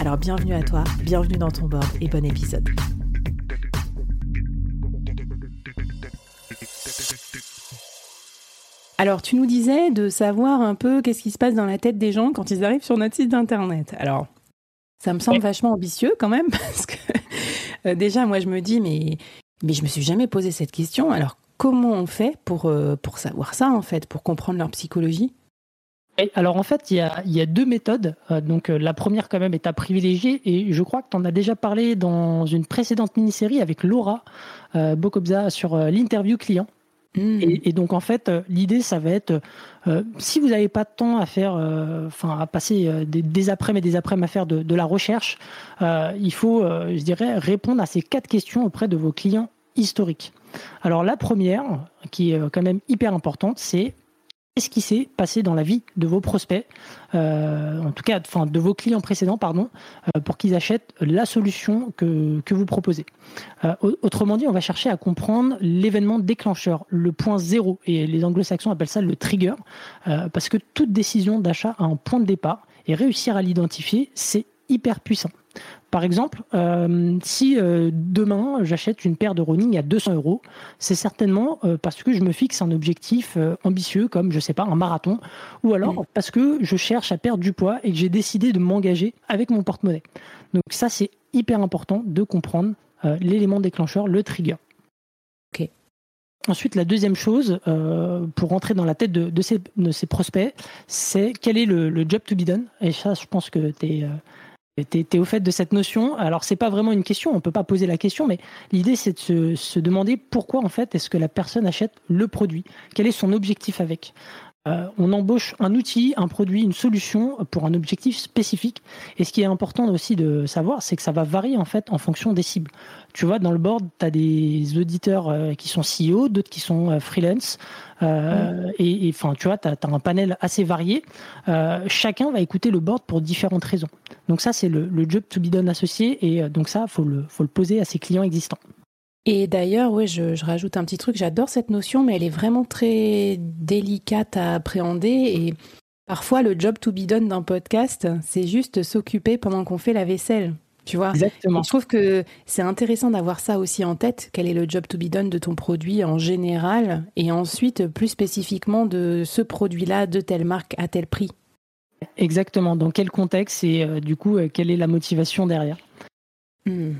Alors bienvenue à toi, bienvenue dans ton board et bon épisode. Alors, tu nous disais de savoir un peu qu'est-ce qui se passe dans la tête des gens quand ils arrivent sur notre site internet. Alors, ça me semble vachement ambitieux quand même, parce que euh, déjà, moi, je me dis, mais, mais je me suis jamais posé cette question. Alors, comment on fait pour, euh, pour savoir ça, en fait, pour comprendre leur psychologie? Alors en fait, il y a, y a deux méthodes. Euh, donc la première quand même est à privilégier et je crois que tu en as déjà parlé dans une précédente mini-série avec Laura Bokobza sur l'interview client. Hmm. Et, donc en fait, l'idée, ça va être, si vous n'avez pas de temps à faire, enfin à passer des, des après-midi et des après-midi à faire de, de la recherche, il faut, je dirais, répondre à ces quatre questions auprès de vos clients historiques. Alors la première, qui est quand même hyper importante, c'est Qu'est-ce qui s'est passé dans la vie de vos prospects, euh, en tout cas enfin, de vos clients précédents, pardon, euh, pour qu'ils achètent la solution que, que vous proposez euh, Autrement dit, on va chercher à comprendre l'événement déclencheur, le point zéro, et les anglo-saxons appellent ça le trigger, parce que toute décision d'achat a un point de départ, et réussir à l'identifier, c'est hyper puissant. Par exemple, euh, si euh, demain j'achète une paire de running à 200 euros, c'est certainement euh, parce que je me fixe un objectif ambitieux comme, je sais pas, un marathon, ou alors parce que je cherche à perdre du poids et que j'ai décidé de m'engager avec mon porte-monnaie. Donc ça, c'est hyper important de comprendre l'élément déclencheur, le trigger. Ok. Ensuite, la deuxième chose, pour rentrer dans la tête de, ces, prospects, c'est quel est le, le, job to be done? Et ça, je pense que tu es tu es, au fait de cette notion. Alors, c'est pas vraiment une question, on peut pas poser la question, mais l'idée, c'est de se, demander pourquoi, en fait, est-ce que la personne achète le produit? Quel est son objectif avec? Euh, on embauche un outil, un produit, une solution pour un objectif spécifique. Et ce qui est important aussi de savoir, c'est que ça va varier en fait en fonction des cibles. Tu vois, dans le board, tu as des auditeurs euh, qui sont CEO, d'autres qui sont euh, freelance. Et enfin, tu vois, tu as, un panel assez varié. chacun va écouter le board pour différentes raisons. Donc ça, c'est le, job to be done associé. Et donc ça, faut le, faut le poser à ses clients existants. Et d'ailleurs, ouais, je, je, rajoute un petit truc, j'adore cette notion, mais elle est vraiment très délicate à appréhender. Et parfois, le job to be done d'un podcast, c'est juste s'occuper pendant qu'on fait la vaisselle. Tu vois Exactement. je trouve que c'est intéressant d'avoir ça aussi en tête. Quel est le job to be done de ton produit en général et ensuite plus spécifiquement de ce produit-là, de telle marque à tel prix. Exactement. Dans quel contexte et euh, du coup, euh, quelle est la motivation derrière? Hmm.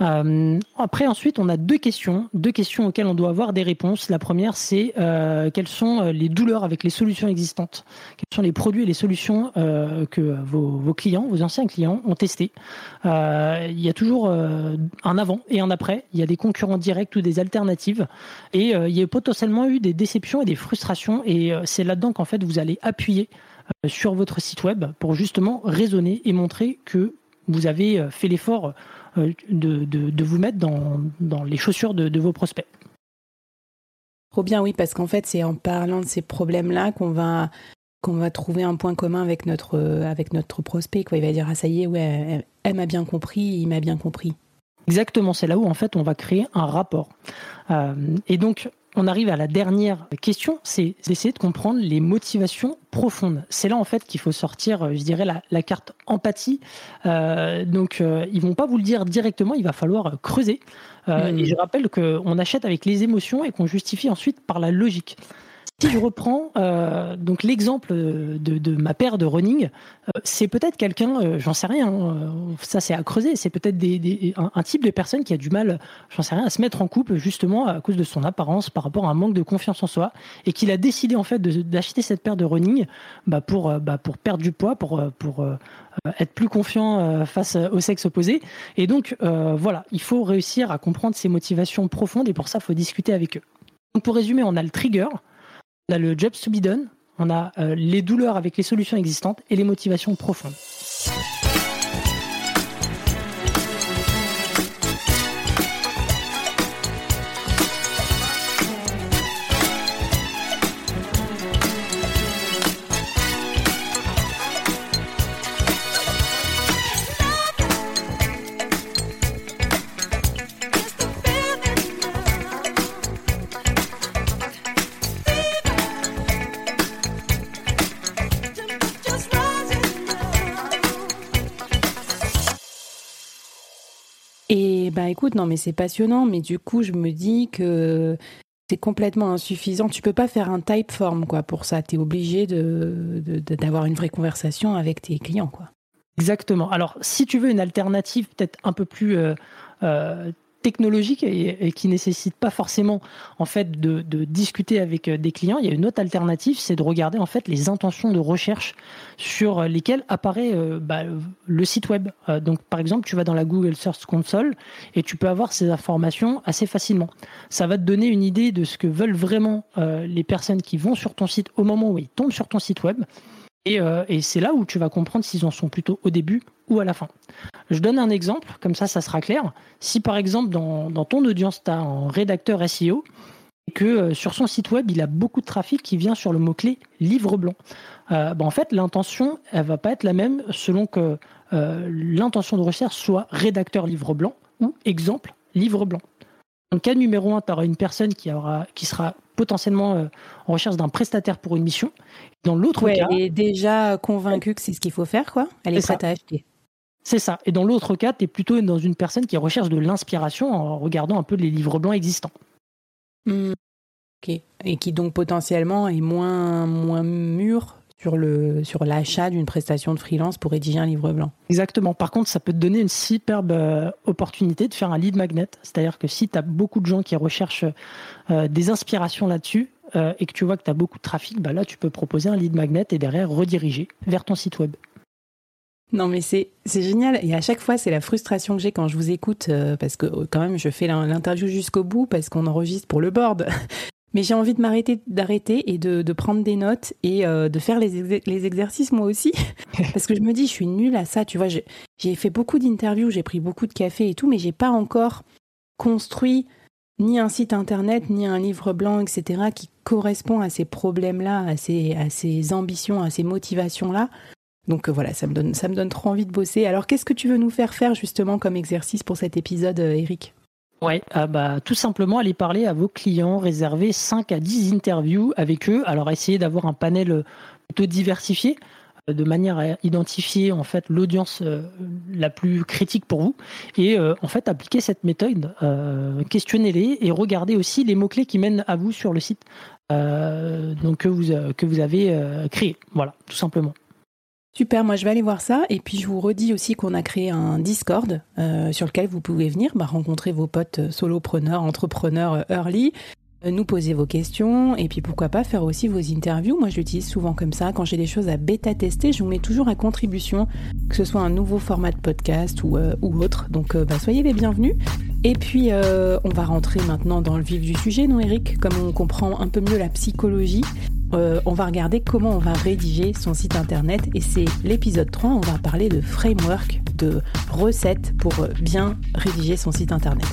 Euh, après, ensuite, on a deux questions, deux questions auxquelles on doit avoir des réponses. La première, c'est euh, quelles sont euh, les douleurs avec les solutions existantes? Quels sont les produits et les solutions que vos, vos, clients, vos anciens clients ont testés? Il y a toujours un avant et un après. Il y a des concurrents directs ou des alternatives. Et il y a potentiellement eu des déceptions et des frustrations. Et c'est là-dedans qu'en fait, vous allez appuyer sur votre site web pour justement raisonner et montrer que vous avez fait l'effort euh, de, de, vous mettre dans, dans les chaussures de, de, vos prospects. Trop bien, oui, parce qu'en fait, c'est en parlant de ces problèmes-là qu'on va qu'on va trouver un point commun avec notre avec notre prospect. Quoi. Il va dire ah ça y est, ouais, elle, m'a bien compris, il m'a bien compris. Exactement, c'est là où en fait on va créer un rapport. Euh, et donc on arrive à la dernière question, c'est d'essayer de comprendre les motivations profondes. C'est là en fait qu'il faut sortir, euh, je dirais, la, carte empathie. Euh, donc euh, ils vont pas vous le dire directement, il va falloir creuser. Euh, mm. Et je rappelle qu'on achète avec les émotions et qu'on justifie ensuite par la logique. Si je reprends euh, donc l'exemple de, ma paire de running, euh, c'est peut-être quelqu'un, euh, j'en sais rien, ça c'est à creuser, c'est peut-être un, type de personne qui a du mal, j'en sais rien, à se mettre en couple justement à cause de son apparence par rapport à un manque de confiance en soi et qu'il a décidé en fait d'acheter cette paire de running bah, pour, bah, pour perdre du poids, pour, pour être plus confiant face au sexe opposé. Et donc voilà, il faut réussir à comprendre ses motivations profondes et pour ça il faut discuter avec eux. Donc pour résumer, on a le trigger, on a le job to be done, on a euh, les douleurs avec les solutions existantes et les motivations profondes. Bah écoute, non mais c'est passionnant, mais du coup je me dis que c'est complètement insuffisant. Tu peux pas faire un type form quoi pour ça. Tu es obligé de, d'avoir une vraie conversation avec tes clients quoi. Exactement. Alors si tu veux une alternative peut-être un peu plus euh, euh, technologique et, qui nécessite pas forcément en fait de, discuter avec euh, des clients. Il y a une autre alternative, c'est de regarder les intentions de recherche sur lesquelles apparaît euh, bah, le site web. Euh, donc par exemple, tu vas dans la Google Search Console et tu peux avoir ces informations assez facilement. Ça va te donner une idée de ce que veulent vraiment les personnes qui vont sur ton site au moment où ils tombent sur ton site web. Euh, et, c'est là où tu vas comprendre s'ils en sont plutôt au début ou à la fin. Je donne un exemple, comme ça, ça sera clair. Si par exemple, dans, ton audience, tu as un rédacteur SEO et que euh, sur son site web, il a beaucoup de trafic qui vient sur le mot-clé livre blanc, euh, ben, en fait, l'intention, elle va pas être la même selon que l'intention de recherche soit rédacteur livre blanc ou exemple livre blanc. Dans le cas numéro 1, tu auras une personne qui, aura, qui sera potentiellement euh, en recherche d'un prestataire pour une mission. Dans l'autre cas, elle est déjà convaincue que c'est ce qu'il faut faire, quoi. Elle est, prête à acheter. C'est ça. Et dans l'autre cas, tu es plutôt dans une personne qui recherche de l'inspiration en regardant un peu les livres blancs existants. Hmm. Ok. Et qui donc potentiellement est moins, moins mûr sur le sur l'achat d'une prestation de freelance pour rédiger un livre blanc. Exactement. Par contre, ça peut te donner une superbe euh, opportunité de faire un lead magnet. C'est-à-dire que si tu as beaucoup de gens qui recherchent euh, des inspirations là-dessus euh, et que tu vois que tu as beaucoup de trafic, bah là, tu peux proposer un lead magnet et derrière rediriger vers ton site web. Non mais c'est génial et à chaque fois c'est la frustration que j'ai quand je vous écoute parce que quand même je fais l'interview jusqu'au bout parce qu'on enregistre pour le board mais j'ai envie de m'arrêter, d'arrêter et de, prendre des notes et euh, de faire les, les, exercices moi aussi. Parce que je me dis, je suis nulle à ça. Tu vois, j'ai fait beaucoup d'interviews, j'ai pris beaucoup de café et tout, mais j'ai pas encore construit ni un site internet, ni un livre blanc, etc., qui correspond à ces problèmes-là, à ces, à ces ambitions, à ces motivations-là. Donc euh, voilà, ça me, donne, ça me donne trop envie de bosser. Alors qu'est-ce que tu veux nous faire faire justement comme exercice pour cet épisode, euh, Eric? Ouais, ah bah, tout simplement aller parler à vos clients, réserver 5 à 10 interviews avec eux. Alors essayez d'avoir un panel euh, plutôt diversifié euh, de manière à identifier en fait l'audience euh, la plus critique pour vous et en fait appliquer cette méthode, questionnez-les et regardez aussi les mots clés qui mènent à vous sur le site donc que vous que vous avez créé. Voilà, tout simplement. Super, moi je vais aller voir ça. Et puis je vous redis aussi qu'on a créé un Discord euh, sur lequel vous pouvez venir bah, rencontrer vos potes euh, solopreneurs, entrepreneurs euh, early, nous poser vos questions et puis pourquoi pas faire aussi vos interviews. Moi je l'utilise souvent comme ça. Quand j'ai des choses à bêta tester, je vous mets toujours à contribution, que ce soit un nouveau format de podcast ou, ou autre. Donc bah, soyez les bienvenus. Et puis on va rentrer maintenant dans le vif du sujet, non Eric? Comme on comprend un peu mieux la psychologie. Euh, on va regarder comment on va rédiger son site internet et c'est l'épisode 3, on va parler de framework, de recettes pour bien rédiger son site internet.